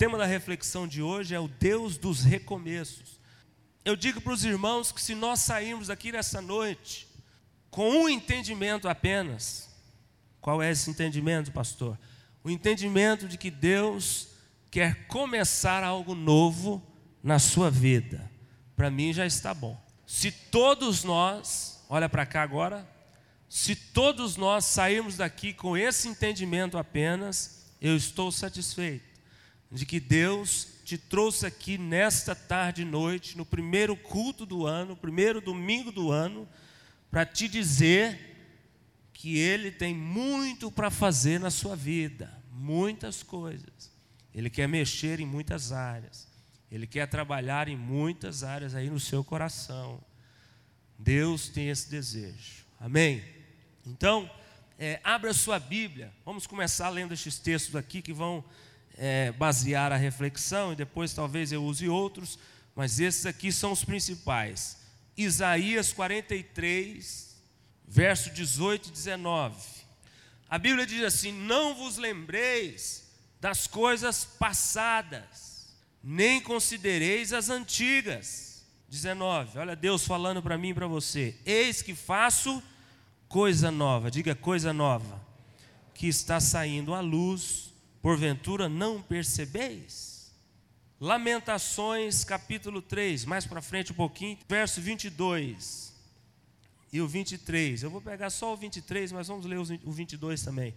tema da reflexão de hoje é o Deus dos recomeços. Eu digo para os irmãos que se nós sairmos daqui nessa noite com um entendimento apenas, qual é esse entendimento, pastor? O entendimento de que Deus quer começar algo novo na sua vida. Para mim já está bom. Se todos nós, olha para cá agora, se todos nós sairmos daqui com esse entendimento apenas, eu estou satisfeito de que Deus te trouxe aqui nesta tarde e noite, no primeiro culto do ano, primeiro domingo do ano, para te dizer que Ele tem muito para fazer na sua vida, muitas coisas. Ele quer mexer em muitas áreas. Ele quer trabalhar em muitas áreas aí no seu coração. Deus tem esse desejo. Amém? Então, é, abra sua Bíblia. Vamos começar lendo estes textos aqui que vão é, basear a reflexão e depois talvez eu use outros, mas esses aqui são os principais. Isaías 43, verso 18 e 19. A Bíblia diz assim: Não vos lembreis das coisas passadas nem considereis as antigas. 19. Olha Deus falando para mim e para você: Eis que faço coisa nova. Diga coisa nova. Que está saindo à luz, porventura não percebeis? Lamentações, capítulo 3, mais para frente um pouquinho, verso 22 e o 23. Eu vou pegar só o 23, mas vamos ler o 22 também.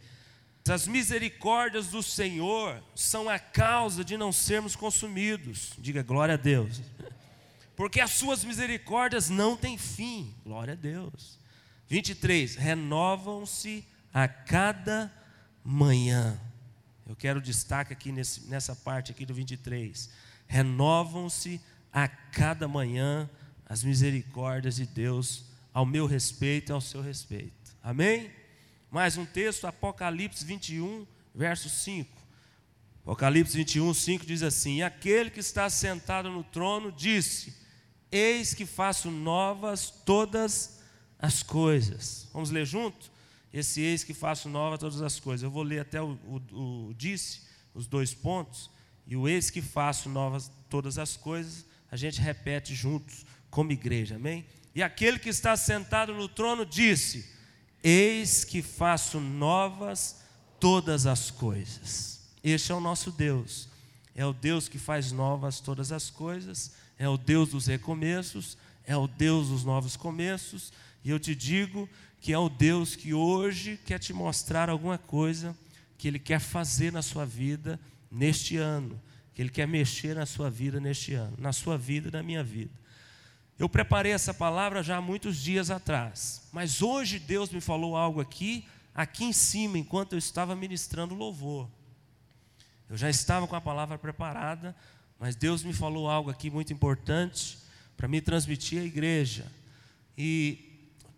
As misericórdias do Senhor são a causa de não sermos consumidos. Diga glória a Deus. Porque as suas misericórdias não têm fim. Glória a Deus. 23. Renovam-se a cada manhã. Eu quero destaque aqui nesse, nessa parte aqui do 23. Renovam-se a cada manhã as misericórdias de Deus ao meu respeito e ao seu respeito. Amém? Mais um texto, Apocalipse 21, verso 5. Apocalipse 21, 5 diz assim: E aquele que está sentado no trono disse: Eis que faço novas todas as coisas. Vamos ler junto? Esse eis que faço novas todas as coisas. Eu vou ler até o, o, o disse, os dois pontos, e o eis que faço novas todas as coisas, a gente repete juntos como igreja, amém? E aquele que está sentado no trono disse: Eis que faço novas todas as coisas. Este é o nosso Deus. É o Deus que faz novas todas as coisas, é o Deus dos recomeços, é o Deus dos novos começos, e eu te digo que é o Deus que hoje quer te mostrar alguma coisa que Ele quer fazer na sua vida neste ano, que Ele quer mexer na sua vida neste ano, na sua vida e na minha vida. Eu preparei essa palavra já há muitos dias atrás, mas hoje Deus me falou algo aqui, aqui em cima, enquanto eu estava ministrando louvor. Eu já estava com a palavra preparada, mas Deus me falou algo aqui muito importante para me transmitir à igreja. E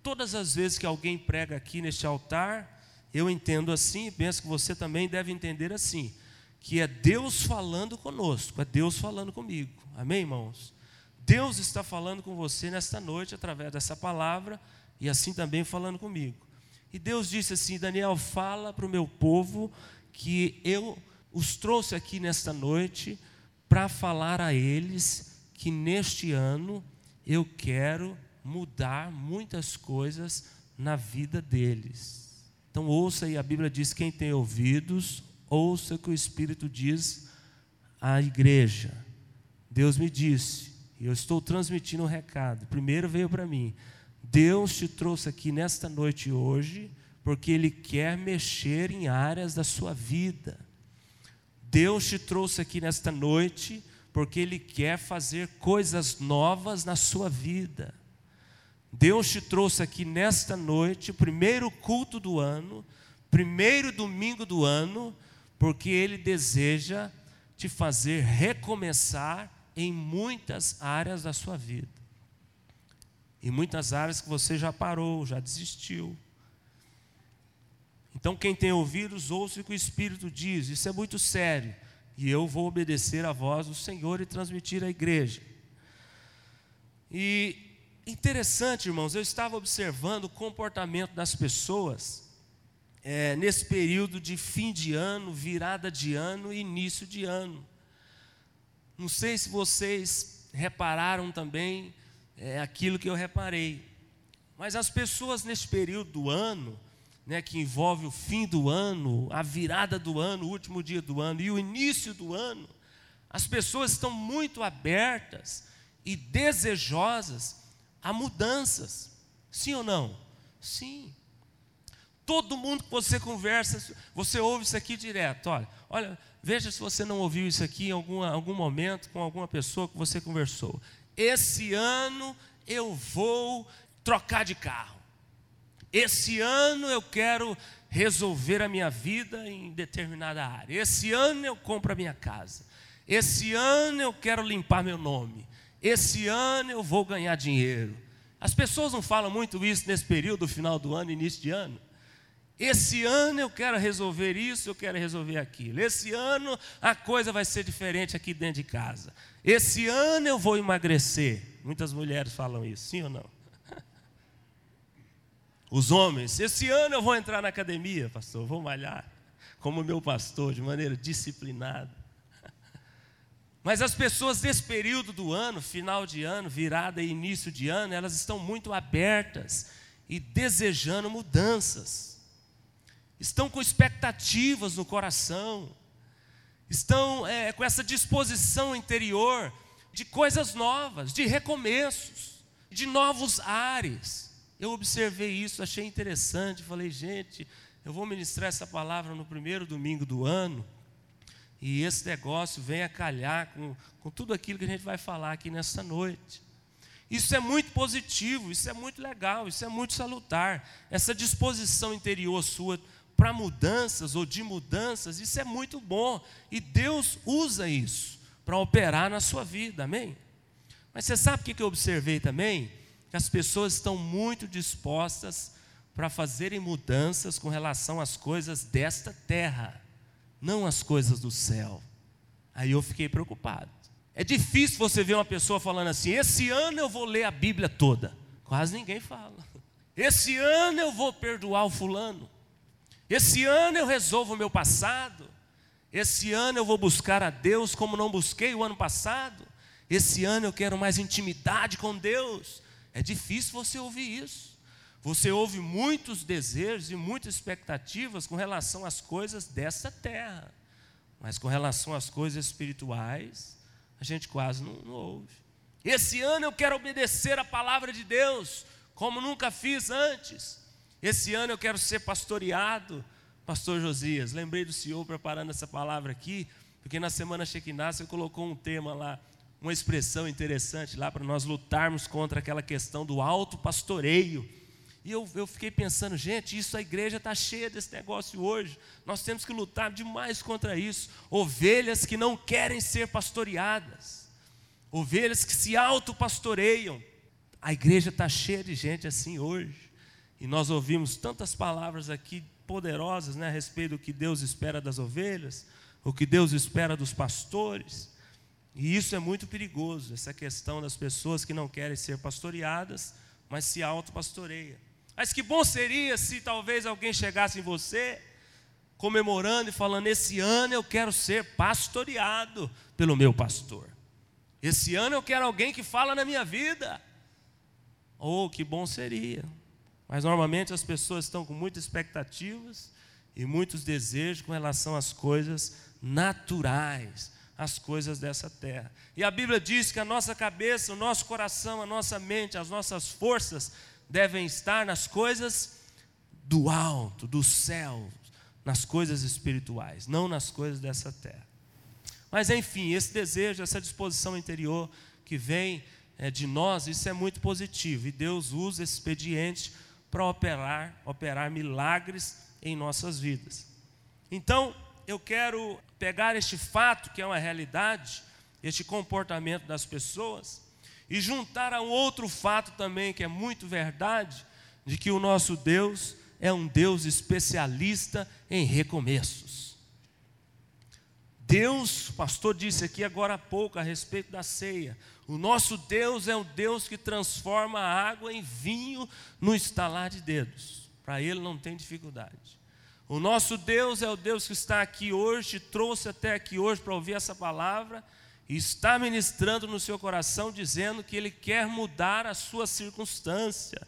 todas as vezes que alguém prega aqui neste altar, eu entendo assim, e penso que você também deve entender assim, que é Deus falando conosco, é Deus falando comigo. Amém, irmãos? Deus está falando com você nesta noite através dessa palavra e assim também falando comigo. E Deus disse assim: Daniel, fala para o meu povo que eu os trouxe aqui nesta noite para falar a eles que neste ano eu quero mudar muitas coisas na vida deles. Então ouça aí, a Bíblia diz: quem tem ouvidos, ouça o que o Espírito diz à igreja. Deus me disse e eu estou transmitindo um recado. Primeiro veio para mim. Deus te trouxe aqui nesta noite hoje, porque Ele quer mexer em áreas da sua vida. Deus te trouxe aqui nesta noite, porque Ele quer fazer coisas novas na sua vida. Deus te trouxe aqui nesta noite, primeiro culto do ano, primeiro domingo do ano, porque Ele deseja te fazer recomeçar em muitas áreas da sua vida. Em muitas áreas que você já parou, já desistiu. Então, quem tem ouvidos, ouça o que o Espírito diz. Isso é muito sério. E eu vou obedecer à voz do Senhor e transmitir à igreja. E interessante, irmãos, eu estava observando o comportamento das pessoas é, nesse período de fim de ano, virada de ano e início de ano. Não sei se vocês repararam também é, aquilo que eu reparei, mas as pessoas nesse período do ano, né, que envolve o fim do ano, a virada do ano, o último dia do ano e o início do ano, as pessoas estão muito abertas e desejosas a mudanças. Sim ou não? Sim. Todo mundo que você conversa, você ouve isso aqui direto. Olha, olha, veja se você não ouviu isso aqui em algum, algum momento com alguma pessoa que você conversou. Esse ano eu vou trocar de carro. Esse ano eu quero resolver a minha vida em determinada área. Esse ano eu compro a minha casa. Esse ano eu quero limpar meu nome. Esse ano eu vou ganhar dinheiro. As pessoas não falam muito isso nesse período, final do ano, início de ano. Esse ano eu quero resolver isso, eu quero resolver aquilo. Esse ano a coisa vai ser diferente aqui dentro de casa. Esse ano eu vou emagrecer. Muitas mulheres falam isso, sim ou não? Os homens, esse ano eu vou entrar na academia, pastor, vou malhar, como meu pastor, de maneira disciplinada. Mas as pessoas desse período do ano, final de ano, virada e início de ano, elas estão muito abertas e desejando mudanças. Estão com expectativas no coração, estão é, com essa disposição interior de coisas novas, de recomeços, de novos ares. Eu observei isso, achei interessante, falei, gente, eu vou ministrar essa palavra no primeiro domingo do ano, e esse negócio vem a calhar com, com tudo aquilo que a gente vai falar aqui nessa noite. Isso é muito positivo, isso é muito legal, isso é muito salutar. Essa disposição interior sua para mudanças ou de mudanças, isso é muito bom. E Deus usa isso para operar na sua vida, amém? Mas você sabe o que eu observei também? Que as pessoas estão muito dispostas para fazerem mudanças com relação às coisas desta terra, não às coisas do céu. Aí eu fiquei preocupado. É difícil você ver uma pessoa falando assim: esse ano eu vou ler a Bíblia toda. Quase ninguém fala. Esse ano eu vou perdoar o fulano. Esse ano eu resolvo o meu passado. Esse ano eu vou buscar a Deus como não busquei o ano passado. Esse ano eu quero mais intimidade com Deus. É difícil você ouvir isso. Você ouve muitos desejos e muitas expectativas com relação às coisas dessa terra. Mas com relação às coisas espirituais, a gente quase não, não ouve. Esse ano eu quero obedecer a palavra de Deus, como nunca fiz antes. Esse ano eu quero ser pastoreado, pastor Josias. Lembrei do senhor preparando essa palavra aqui, porque na semana Shekinah você colocou um tema lá, uma expressão interessante lá para nós lutarmos contra aquela questão do alto pastoreio. E eu, eu fiquei pensando, gente, isso a igreja está cheia desse negócio hoje. Nós temos que lutar demais contra isso. Ovelhas que não querem ser pastoreadas, ovelhas que se auto-pastoreiam. A igreja está cheia de gente assim hoje. E nós ouvimos tantas palavras aqui poderosas né, a respeito do que Deus espera das ovelhas, o que Deus espera dos pastores. E isso é muito perigoso, essa questão das pessoas que não querem ser pastoreadas, mas se auto-pastoreia. Mas que bom seria se talvez alguém chegasse em você comemorando e falando: Esse ano eu quero ser pastoreado pelo meu pastor. Esse ano eu quero alguém que fala na minha vida. Oh, que bom seria. Mas normalmente as pessoas estão com muitas expectativas e muitos desejos com relação às coisas naturais, às coisas dessa terra. E a Bíblia diz que a nossa cabeça, o nosso coração, a nossa mente, as nossas forças devem estar nas coisas do alto, do céu, nas coisas espirituais, não nas coisas dessa terra. Mas enfim, esse desejo, essa disposição interior que vem é, de nós, isso é muito positivo. E Deus usa esse expediente para operar, operar milagres em nossas vidas. Então, eu quero pegar este fato, que é uma realidade, este comportamento das pessoas, e juntar a um outro fato também, que é muito verdade, de que o nosso Deus é um Deus especialista em recomeços. Deus, o pastor disse aqui agora há pouco a respeito da ceia. O nosso Deus é um Deus que transforma a água em vinho no estalar de dedos. Para Ele não tem dificuldade. O nosso Deus é o Deus que está aqui hoje, te trouxe até aqui hoje para ouvir essa palavra, está ministrando no seu coração, dizendo que Ele quer mudar a sua circunstância,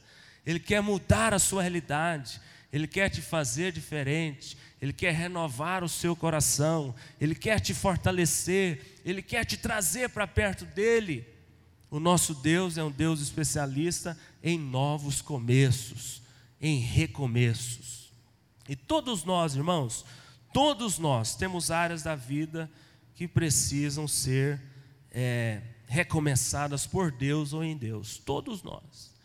Ele quer mudar a sua realidade, Ele quer te fazer diferente, Ele quer renovar o seu coração, Ele quer te fortalecer, Ele quer te trazer para perto dEle. O nosso Deus é um Deus especialista em novos começos, em recomeços. E todos nós, irmãos, todos nós temos áreas da vida que precisam ser é, recomeçadas por Deus ou em Deus. Todos nós.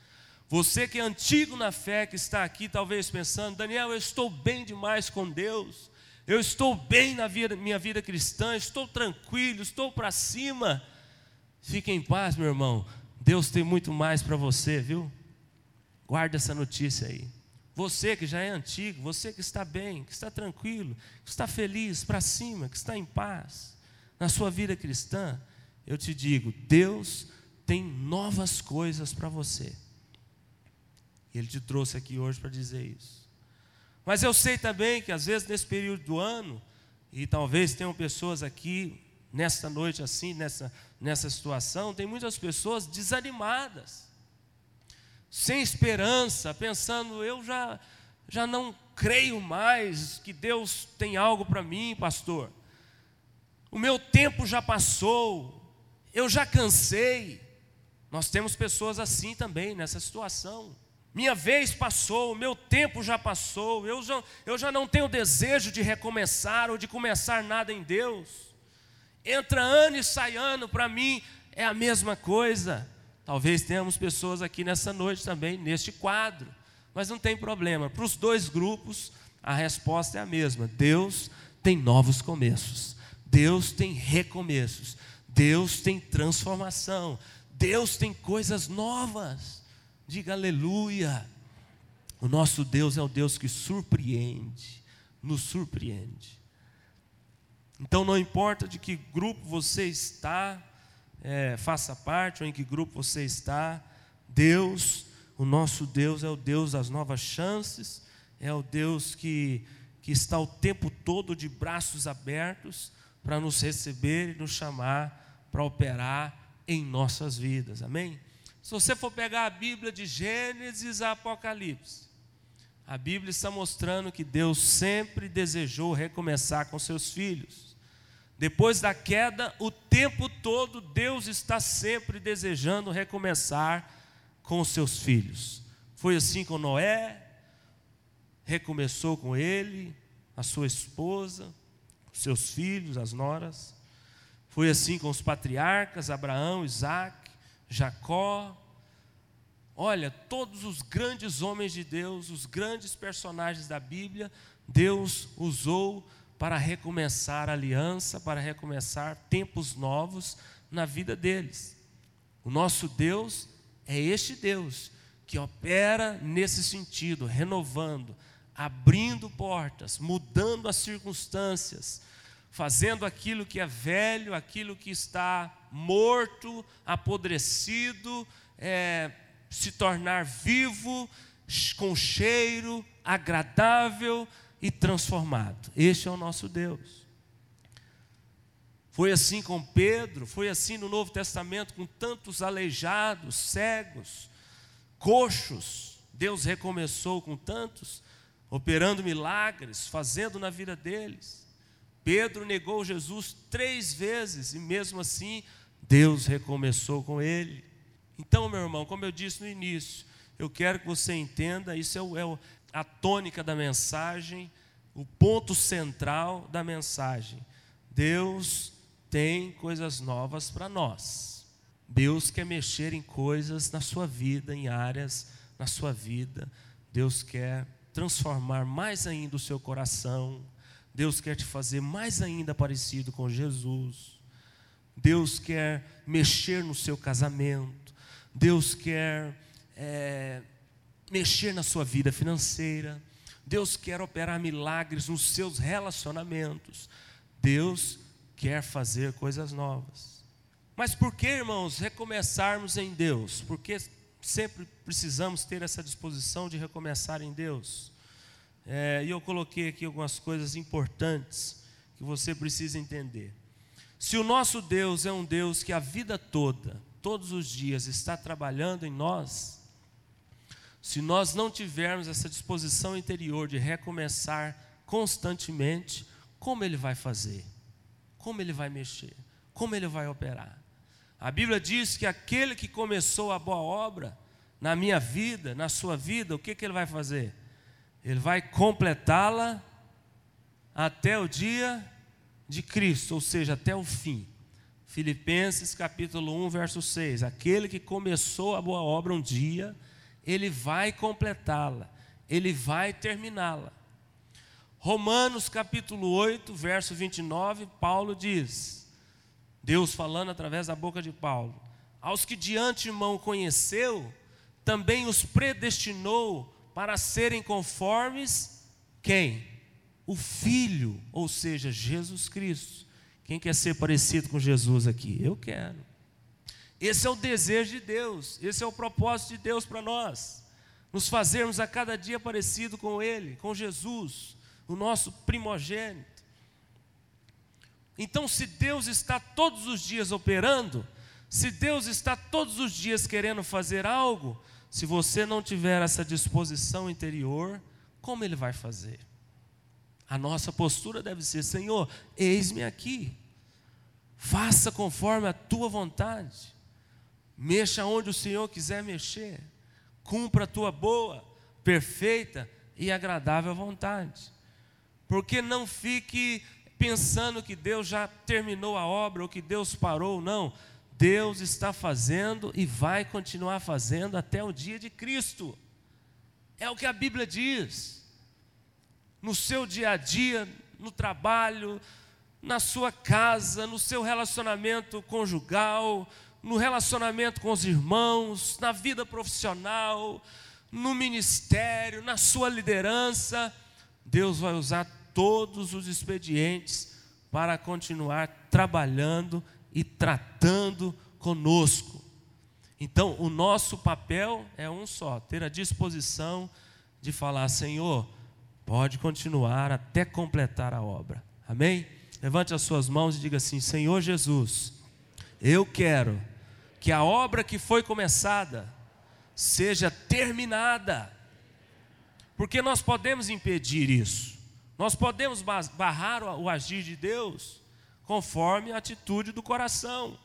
Você que é antigo na fé, que está aqui talvez pensando, Daniel, eu estou bem demais com Deus, eu estou bem na vida, minha vida cristã, estou tranquilo, estou para cima. Fique em paz, meu irmão. Deus tem muito mais para você, viu? Guarda essa notícia aí. Você que já é antigo, você que está bem, que está tranquilo, que está feliz, para cima, que está em paz na sua vida cristã, eu te digo, Deus tem novas coisas para você. Ele te trouxe aqui hoje para dizer isso. Mas eu sei também que às vezes nesse período do ano, e talvez tenham pessoas aqui nesta noite assim, nessa, nessa situação, tem muitas pessoas desanimadas, sem esperança, pensando, eu já, já não creio mais que Deus tem algo para mim, pastor o meu tempo já passou, eu já cansei. Nós temos pessoas assim também nessa situação. Minha vez passou, meu tempo já passou, eu já, eu já não tenho desejo de recomeçar ou de começar nada em Deus. Entra ano e sai ano, para mim é a mesma coisa. Talvez tenhamos pessoas aqui nessa noite também, neste quadro, mas não tem problema. Para os dois grupos, a resposta é a mesma: Deus tem novos começos. Deus tem recomeços, Deus tem transformação, Deus tem coisas novas. Diga aleluia. O nosso Deus é o Deus que surpreende, nos surpreende. Então não importa de que grupo você está, é, faça parte ou em que grupo você está, Deus, o nosso Deus é o Deus das novas chances, é o Deus que, que está o tempo todo de braços abertos para nos receber e nos chamar para operar em nossas vidas. Amém? Se você for pegar a Bíblia de Gênesis a Apocalipse, a Bíblia está mostrando que Deus sempre desejou recomeçar com seus filhos. Depois da queda, o tempo todo Deus está sempre desejando recomeçar com seus filhos. Foi assim com Noé, recomeçou com ele, a sua esposa, seus filhos, as noras. Foi assim com os patriarcas, Abraão, Isaac, Jacó. Olha, todos os grandes homens de Deus, os grandes personagens da Bíblia, Deus usou para recomeçar aliança, para recomeçar tempos novos na vida deles. O nosso Deus é este Deus que opera nesse sentido, renovando, abrindo portas, mudando as circunstâncias, fazendo aquilo que é velho, aquilo que está morto, apodrecido, é, se tornar vivo, com cheiro, agradável e transformado. Este é o nosso Deus. Foi assim com Pedro, foi assim no Novo Testamento com tantos aleijados, cegos, coxos. Deus recomeçou com tantos operando milagres, fazendo na vida deles. Pedro negou Jesus três vezes e mesmo assim Deus recomeçou com ele. Então, meu irmão, como eu disse no início, eu quero que você entenda, isso é, o, é a tônica da mensagem, o ponto central da mensagem. Deus tem coisas novas para nós. Deus quer mexer em coisas na sua vida, em áreas na sua vida. Deus quer transformar mais ainda o seu coração. Deus quer te fazer mais ainda parecido com Jesus. Deus quer mexer no seu casamento. Deus quer é, mexer na sua vida financeira. Deus quer operar milagres nos seus relacionamentos. Deus quer fazer coisas novas. Mas por que, irmãos, recomeçarmos em Deus? Porque sempre precisamos ter essa disposição de recomeçar em Deus. É, e eu coloquei aqui algumas coisas importantes que você precisa entender. Se o nosso Deus é um Deus que a vida toda, todos os dias, está trabalhando em nós, se nós não tivermos essa disposição interior de recomeçar constantemente, como Ele vai fazer? Como Ele vai mexer? Como Ele vai operar? A Bíblia diz que aquele que começou a boa obra na minha vida, na sua vida, o que, que Ele vai fazer? Ele vai completá-la até o dia de Cristo, ou seja, até o fim. Filipenses capítulo 1, verso 6. Aquele que começou a boa obra um dia, ele vai completá-la, ele vai terminá-la. Romanos capítulo 8, verso 29, Paulo diz: Deus falando através da boca de Paulo: Aos que de antemão conheceu, também os predestinou para serem conformes quem? O Filho, ou seja, Jesus Cristo. Quem quer ser parecido com Jesus aqui? Eu quero. Esse é o desejo de Deus, esse é o propósito de Deus para nós. Nos fazermos a cada dia parecido com Ele, com Jesus, o nosso primogênito. Então, se Deus está todos os dias operando, se Deus está todos os dias querendo fazer algo, se você não tiver essa disposição interior, como Ele vai fazer? A nossa postura deve ser: Senhor, eis-me aqui, faça conforme a tua vontade. Mexa onde o Senhor quiser mexer. Cumpra a tua boa, perfeita e agradável vontade. Porque não fique pensando que Deus já terminou a obra ou que Deus parou, não. Deus está fazendo e vai continuar fazendo até o dia de Cristo. É o que a Bíblia diz. No seu dia a dia, no trabalho, na sua casa, no seu relacionamento conjugal, no relacionamento com os irmãos, na vida profissional, no ministério, na sua liderança, Deus vai usar todos os expedientes para continuar trabalhando e tratando conosco. Então, o nosso papel é um só: ter a disposição de falar, Senhor, pode continuar até completar a obra. Amém? Levante as suas mãos e diga assim: Senhor Jesus, eu quero que a obra que foi começada seja terminada. Porque nós podemos impedir isso. Nós podemos barrar o agir de Deus conforme a atitude do coração.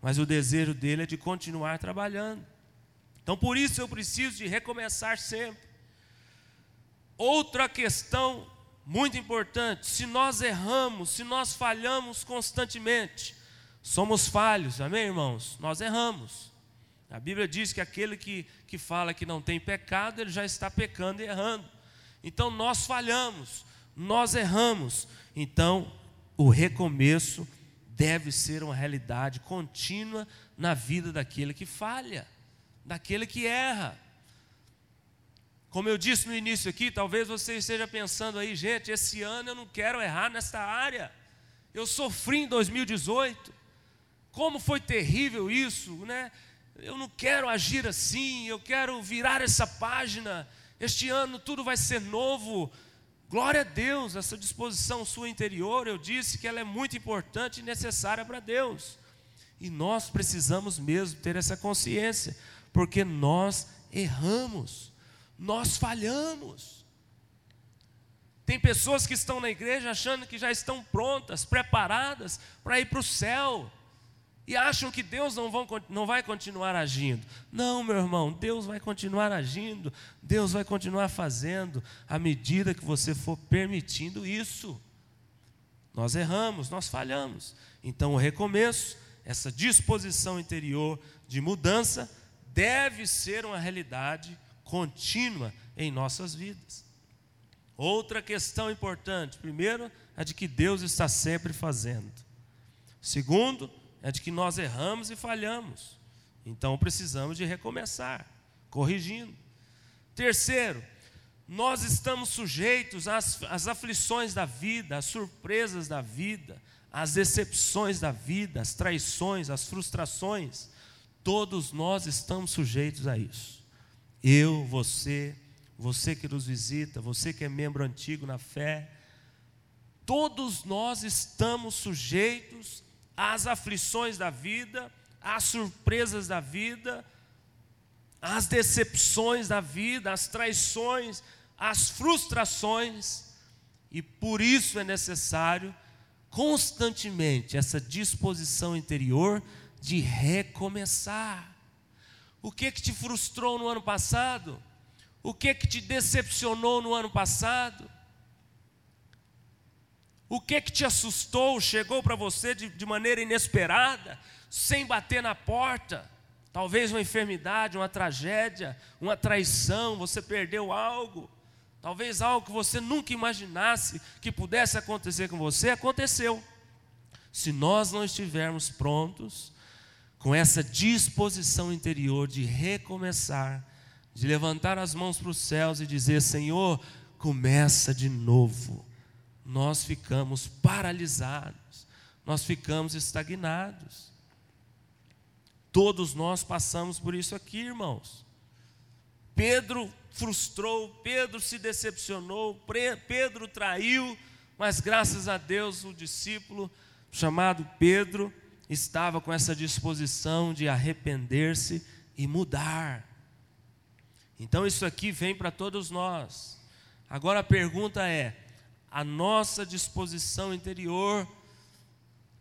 Mas o desejo dele é de continuar trabalhando. Então por isso eu preciso de recomeçar sempre. Outra questão muito importante: se nós erramos, se nós falhamos constantemente, Somos falhos, amém, irmãos? Nós erramos. A Bíblia diz que aquele que, que fala que não tem pecado, ele já está pecando e errando. Então nós falhamos, nós erramos. Então o recomeço deve ser uma realidade contínua na vida daquele que falha, daquele que erra. Como eu disse no início aqui, talvez você esteja pensando aí, gente, esse ano eu não quero errar nesta área. Eu sofri em 2018. Como foi terrível isso, né? Eu não quero agir assim, eu quero virar essa página. Este ano tudo vai ser novo. Glória a Deus, essa disposição sua interior, eu disse que ela é muito importante e necessária para Deus. E nós precisamos mesmo ter essa consciência, porque nós erramos, nós falhamos. Tem pessoas que estão na igreja achando que já estão prontas, preparadas para ir para o céu e acham que Deus não, vão, não vai continuar agindo. Não, meu irmão, Deus vai continuar agindo, Deus vai continuar fazendo, à medida que você for permitindo isso. Nós erramos, nós falhamos. Então, o recomeço, essa disposição interior de mudança, deve ser uma realidade contínua em nossas vidas. Outra questão importante: primeiro, a de que Deus está sempre fazendo. Segundo, é de que nós erramos e falhamos. Então precisamos de recomeçar, corrigindo. Terceiro, nós estamos sujeitos às, às aflições da vida, às surpresas da vida, às decepções da vida, às traições, às frustrações. Todos nós estamos sujeitos a isso. Eu, você, você que nos visita, você que é membro antigo na fé, Todos nós estamos sujeitos às aflições da vida, às surpresas da vida, às decepções da vida, às traições, às frustrações, e por isso é necessário constantemente essa disposição interior de recomeçar. O que que te frustrou no ano passado? O que que te decepcionou no ano passado? O que que te assustou, chegou para você de, de maneira inesperada, sem bater na porta? Talvez uma enfermidade, uma tragédia, uma traição, você perdeu algo. Talvez algo que você nunca imaginasse que pudesse acontecer com você, aconteceu. Se nós não estivermos prontos, com essa disposição interior de recomeçar, de levantar as mãos para os céus e dizer: Senhor, começa de novo nós ficamos paralisados, nós ficamos estagnados. Todos nós passamos por isso aqui, irmãos. Pedro frustrou, Pedro se decepcionou, Pedro traiu, mas graças a Deus o discípulo chamado Pedro estava com essa disposição de arrepender-se e mudar. Então isso aqui vem para todos nós. Agora a pergunta é: a nossa disposição interior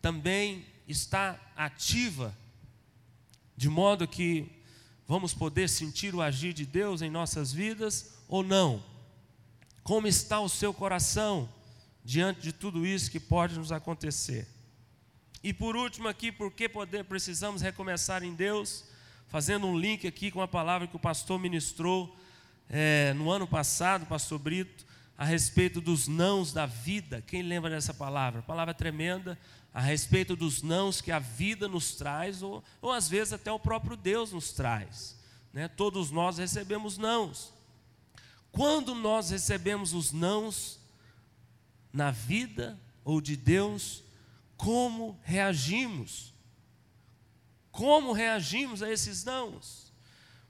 também está ativa, de modo que vamos poder sentir o agir de Deus em nossas vidas ou não? Como está o seu coração diante de tudo isso que pode nos acontecer? E por último aqui, por que poder, precisamos recomeçar em Deus? Fazendo um link aqui com a palavra que o pastor ministrou é, no ano passado, pastor Brito, a respeito dos nãos da vida. Quem lembra dessa palavra? Palavra tremenda a respeito dos nãos que a vida nos traz, ou, ou às vezes até o próprio Deus nos traz. Né? Todos nós recebemos nãos. Quando nós recebemos os nãos na vida ou de Deus, como reagimos? Como reagimos a esses nãos?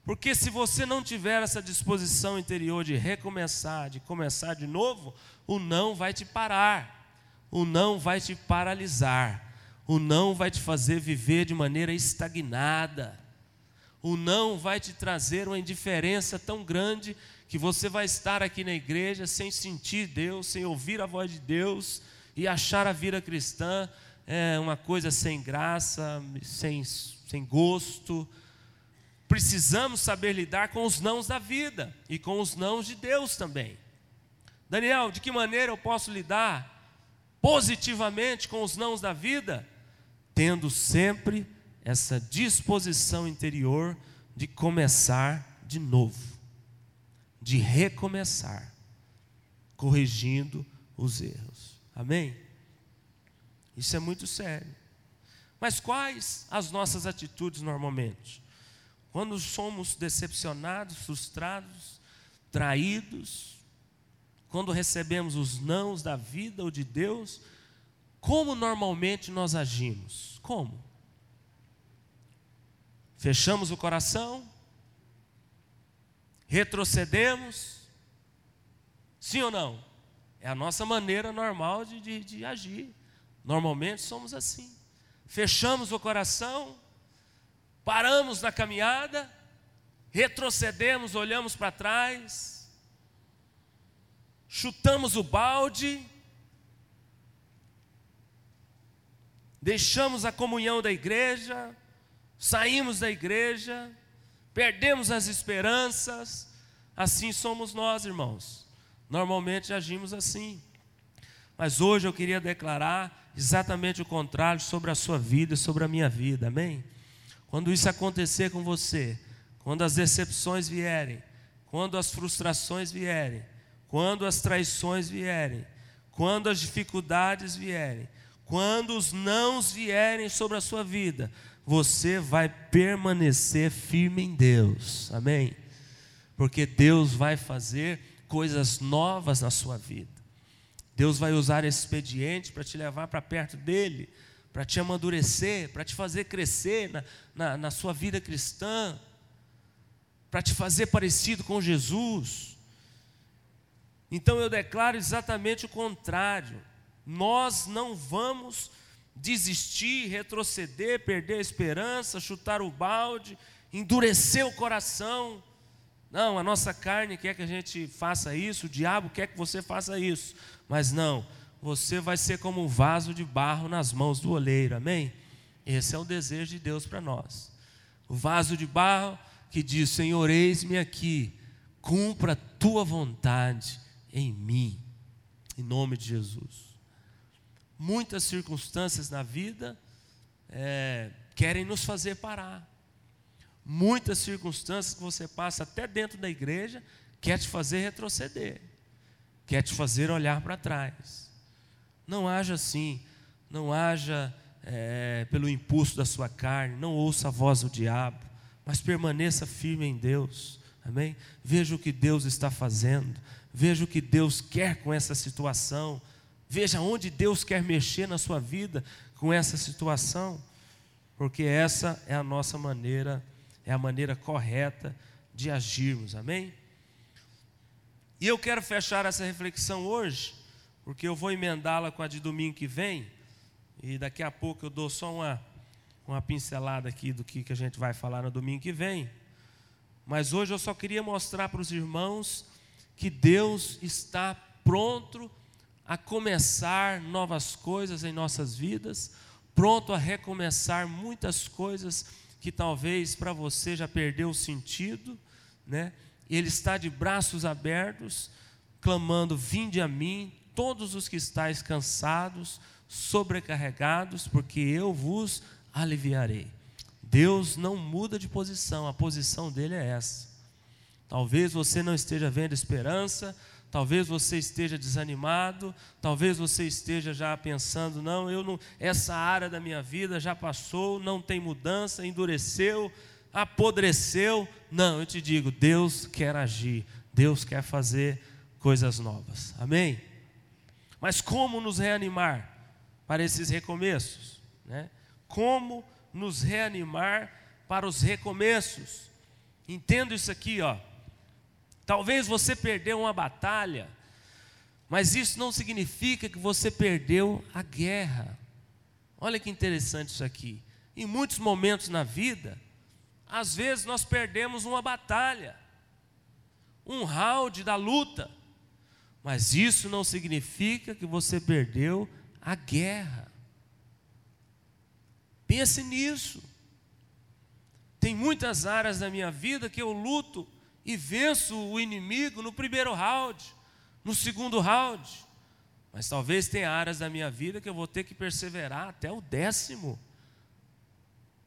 Porque se você não tiver essa disposição interior de recomeçar, de começar de novo, o não vai te parar, o não vai te paralisar, o não vai te fazer viver de maneira estagnada, o não vai te trazer uma indiferença tão grande que você vai estar aqui na igreja sem sentir Deus, sem ouvir a voz de Deus e achar a vida cristã é uma coisa sem graça, sem, sem gosto precisamos saber lidar com os nãos da vida e com os nãos de Deus também. Daniel, de que maneira eu posso lidar positivamente com os nãos da vida? Tendo sempre essa disposição interior de começar de novo, de recomeçar, corrigindo os erros. Amém? Isso é muito sério. Mas quais as nossas atitudes normalmente? Quando somos decepcionados, frustrados, traídos, quando recebemos os nãos da vida ou de Deus, como normalmente nós agimos? Como? Fechamos o coração? Retrocedemos? Sim ou não? É a nossa maneira normal de, de, de agir. Normalmente somos assim. Fechamos o coração, paramos na caminhada, retrocedemos, olhamos para trás, chutamos o balde, deixamos a comunhão da igreja, saímos da igreja, perdemos as esperanças, assim somos nós, irmãos. Normalmente agimos assim. Mas hoje eu queria declarar exatamente o contrário sobre a sua vida e sobre a minha vida, amém? Quando isso acontecer com você, quando as decepções vierem, quando as frustrações vierem, quando as traições vierem, quando as dificuldades vierem, quando os nãos vierem sobre a sua vida, você vai permanecer firme em Deus, amém? Porque Deus vai fazer coisas novas na sua vida. Deus vai usar expediente para te levar para perto dele, para te amadurecer, para te fazer crescer na, na, na sua vida cristã, para te fazer parecido com Jesus. Então eu declaro exatamente o contrário. Nós não vamos desistir, retroceder, perder a esperança, chutar o balde, endurecer o coração. Não, a nossa carne quer que a gente faça isso, o diabo quer que você faça isso. Mas não, você vai ser como um vaso de barro nas mãos do oleiro, amém? Esse é o desejo de Deus para nós. O vaso de barro que diz: Senhor, eis-me aqui, cumpra a tua vontade em mim, em nome de Jesus. Muitas circunstâncias na vida é, querem nos fazer parar. Muitas circunstâncias que você passa até dentro da igreja quer te fazer retroceder, quer te fazer olhar para trás. Não haja assim, não haja é, pelo impulso da sua carne, não ouça a voz do diabo, mas permaneça firme em Deus, amém? Veja o que Deus está fazendo, veja o que Deus quer com essa situação, veja onde Deus quer mexer na sua vida com essa situação, porque essa é a nossa maneira, é a maneira correta de agirmos, amém? E eu quero fechar essa reflexão hoje, porque eu vou emendá-la com a de domingo que vem e daqui a pouco eu dou só uma, uma pincelada aqui do que, que a gente vai falar no domingo que vem. Mas hoje eu só queria mostrar para os irmãos que Deus está pronto a começar novas coisas em nossas vidas, pronto a recomeçar muitas coisas que talvez para você já perdeu o sentido, né? Ele está de braços abertos, clamando: Vinde a mim, todos os que estáis cansados, sobrecarregados, porque eu vos aliviarei. Deus não muda de posição, a posição dele é essa. Talvez você não esteja vendo esperança, talvez você esteja desanimado, talvez você esteja já pensando, não, eu não, essa área da minha vida já passou, não tem mudança, endureceu, apodreceu. Não, eu te digo, Deus quer agir, Deus quer fazer coisas novas. Amém? Mas como nos reanimar? para esses recomeços. Né? Como nos reanimar para os recomeços. Entendo isso aqui, ó. Talvez você perdeu uma batalha, mas isso não significa que você perdeu a guerra. Olha que interessante isso aqui. Em muitos momentos na vida, às vezes nós perdemos uma batalha, um round da luta, mas isso não significa que você perdeu a guerra. Pense nisso. Tem muitas áreas da minha vida que eu luto e venço o inimigo no primeiro round, no segundo round. Mas talvez tenha áreas da minha vida que eu vou ter que perseverar até o décimo,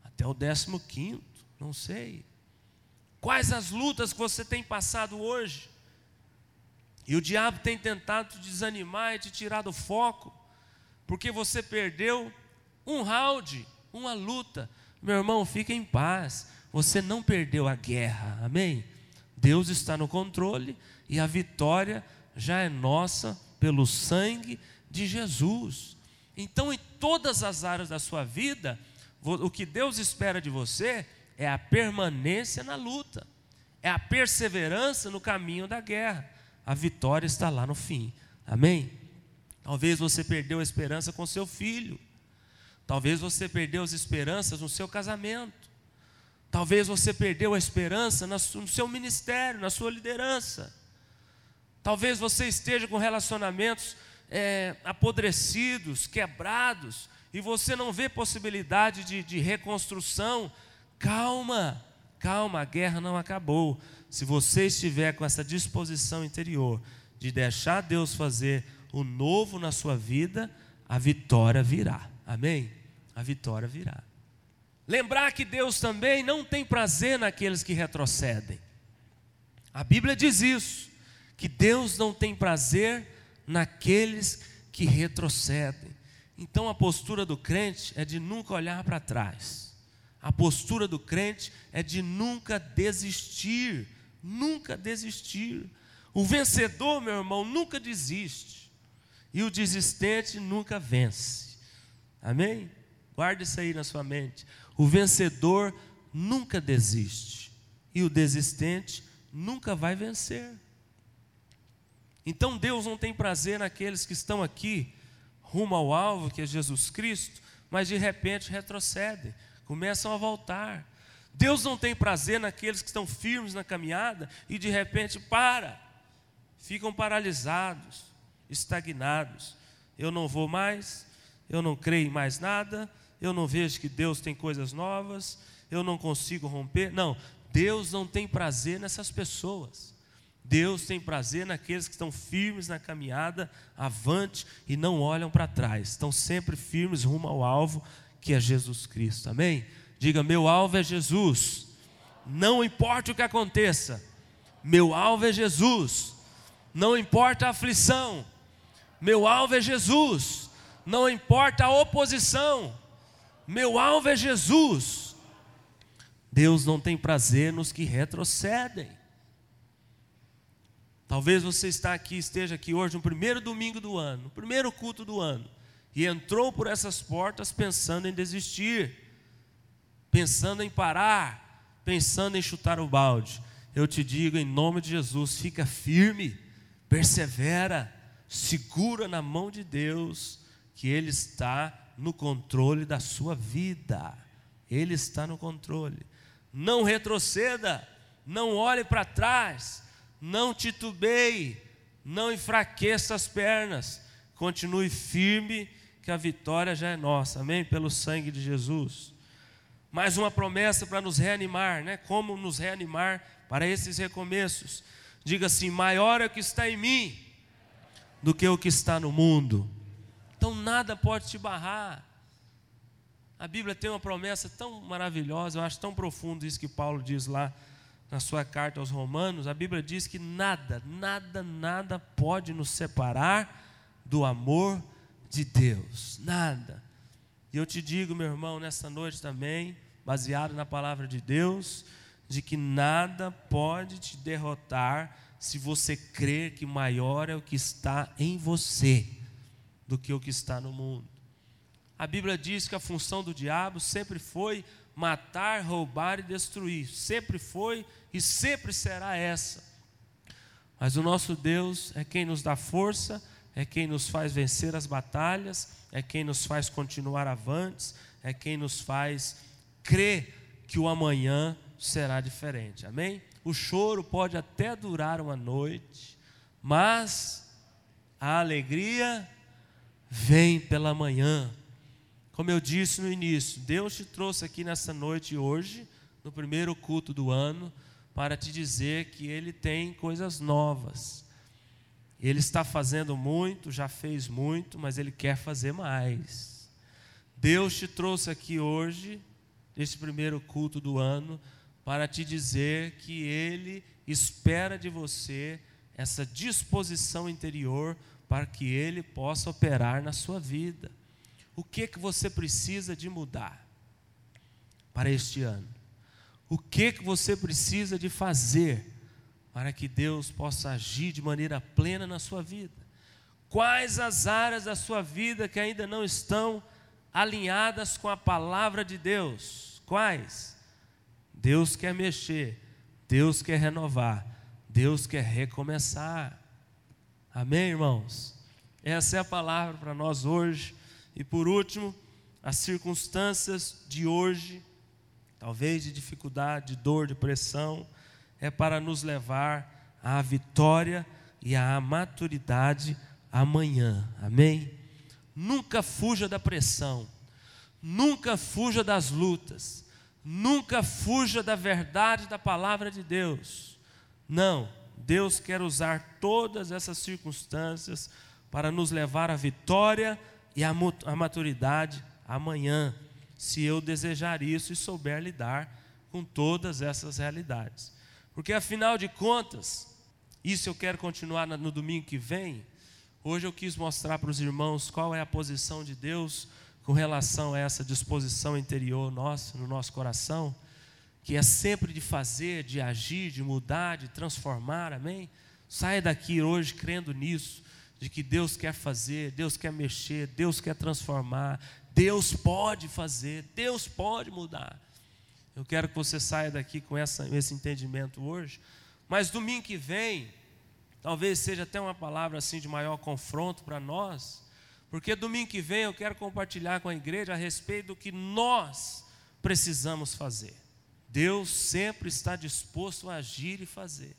até o décimo quinto, não sei. Quais as lutas que você tem passado hoje? E o diabo tem tentado te desanimar e te tirar do foco porque você perdeu um round, uma luta. Meu irmão, fique em paz. Você não perdeu a guerra, amém? Deus está no controle e a vitória já é nossa pelo sangue de Jesus. Então, em todas as áreas da sua vida, o que Deus espera de você é a permanência na luta, é a perseverança no caminho da guerra. A vitória está lá no fim, amém? Talvez você perdeu a esperança com seu filho. Talvez você perdeu as esperanças no seu casamento. Talvez você perdeu a esperança no seu ministério, na sua liderança. Talvez você esteja com relacionamentos é, apodrecidos, quebrados, e você não vê possibilidade de, de reconstrução. Calma, calma, a guerra não acabou. Se você estiver com essa disposição interior de deixar Deus fazer o novo na sua vida, a vitória virá. Amém? A vitória virá. Lembrar que Deus também não tem prazer naqueles que retrocedem. A Bíblia diz isso, que Deus não tem prazer naqueles que retrocedem. Então a postura do crente é de nunca olhar para trás. A postura do crente é de nunca desistir, nunca desistir. O vencedor, meu irmão, nunca desiste. E o desistente nunca vence. Amém? Guarde isso aí na sua mente. O vencedor nunca desiste. E o desistente nunca vai vencer. Então Deus não tem prazer naqueles que estão aqui rumo ao alvo, que é Jesus Cristo, mas de repente retrocedem, começam a voltar. Deus não tem prazer naqueles que estão firmes na caminhada e de repente para, ficam paralisados, estagnados. Eu não vou mais, eu não creio em mais nada, eu não vejo que Deus tem coisas novas, eu não consigo romper. Não, Deus não tem prazer nessas pessoas. Deus tem prazer naqueles que estão firmes na caminhada, avante e não olham para trás, estão sempre firmes rumo ao alvo, que é Jesus Cristo. Amém? Diga: meu alvo é Jesus. Não importa o que aconteça, meu alvo é Jesus. Não importa a aflição, meu alvo é Jesus. Não importa a oposição, meu alvo é Jesus. Deus não tem prazer nos que retrocedem. Talvez você está aqui, esteja aqui hoje no primeiro domingo do ano, no primeiro culto do ano, e entrou por essas portas pensando em desistir, pensando em parar, pensando em chutar o balde. Eu te digo em nome de Jesus, fica firme, persevera, segura na mão de Deus, que Ele está no controle da sua vida. Ele está no controle. Não retroceda, não olhe para trás não titubeie, não enfraqueça as pernas, continue firme, que a vitória já é nossa, amém? Pelo sangue de Jesus. Mais uma promessa para nos reanimar, né? Como nos reanimar para esses recomeços? Diga assim: maior é o que está em mim do que o que está no mundo. Então nada pode te barrar. A Bíblia tem uma promessa tão maravilhosa, eu acho tão profundo isso que Paulo diz lá na sua carta aos Romanos, a Bíblia diz que nada, nada, nada pode nos separar do amor de Deus. Nada. E eu te digo, meu irmão, nessa noite também, baseado na palavra de Deus, de que nada pode te derrotar se você crer que maior é o que está em você do que o que está no mundo. A Bíblia diz que a função do diabo sempre foi matar, roubar e destruir. Sempre foi e sempre será essa. Mas o nosso Deus é quem nos dá força, é quem nos faz vencer as batalhas, é quem nos faz continuar avantes, é quem nos faz crer que o amanhã será diferente. Amém? O choro pode até durar uma noite, mas a alegria vem pela manhã. Como eu disse no início, Deus te trouxe aqui nessa noite hoje, no primeiro culto do ano, para te dizer que Ele tem coisas novas. Ele está fazendo muito, já fez muito, mas Ele quer fazer mais. Deus te trouxe aqui hoje, neste primeiro culto do ano, para te dizer que Ele espera de você essa disposição interior para que Ele possa operar na sua vida o que que você precisa de mudar para este ano? O que que você precisa de fazer para que Deus possa agir de maneira plena na sua vida? Quais as áreas da sua vida que ainda não estão alinhadas com a palavra de Deus? Quais? Deus quer mexer, Deus quer renovar, Deus quer recomeçar. Amém, irmãos? Essa é a palavra para nós hoje. E por último, as circunstâncias de hoje, talvez de dificuldade, de dor, de pressão, é para nos levar à vitória e à maturidade amanhã. Amém? Nunca fuja da pressão, nunca fuja das lutas, nunca fuja da verdade da palavra de Deus. Não, Deus quer usar todas essas circunstâncias para nos levar à vitória e a, maturidade amanhã, se eu desejar isso e souber lidar com todas essas realidades. Porque afinal de contas, isso eu quero continuar no domingo que vem. Hoje eu quis mostrar para os irmãos qual é a posição de Deus com relação a essa disposição interior nossa, no nosso coração, que é sempre de fazer, de agir, de mudar, de transformar, amém? Saia daqui hoje crendo nisso, de que Deus quer fazer, Deus quer mexer, Deus quer transformar, Deus pode fazer, Deus pode mudar. Eu quero que você saia daqui com essa, esse entendimento hoje, mas domingo que vem, talvez seja até uma palavra assim de maior confronto para nós, Porque domingo que vem eu quero compartilhar com a igreja a respeito do que nós precisamos fazer. Deus sempre está disposto a agir e fazer.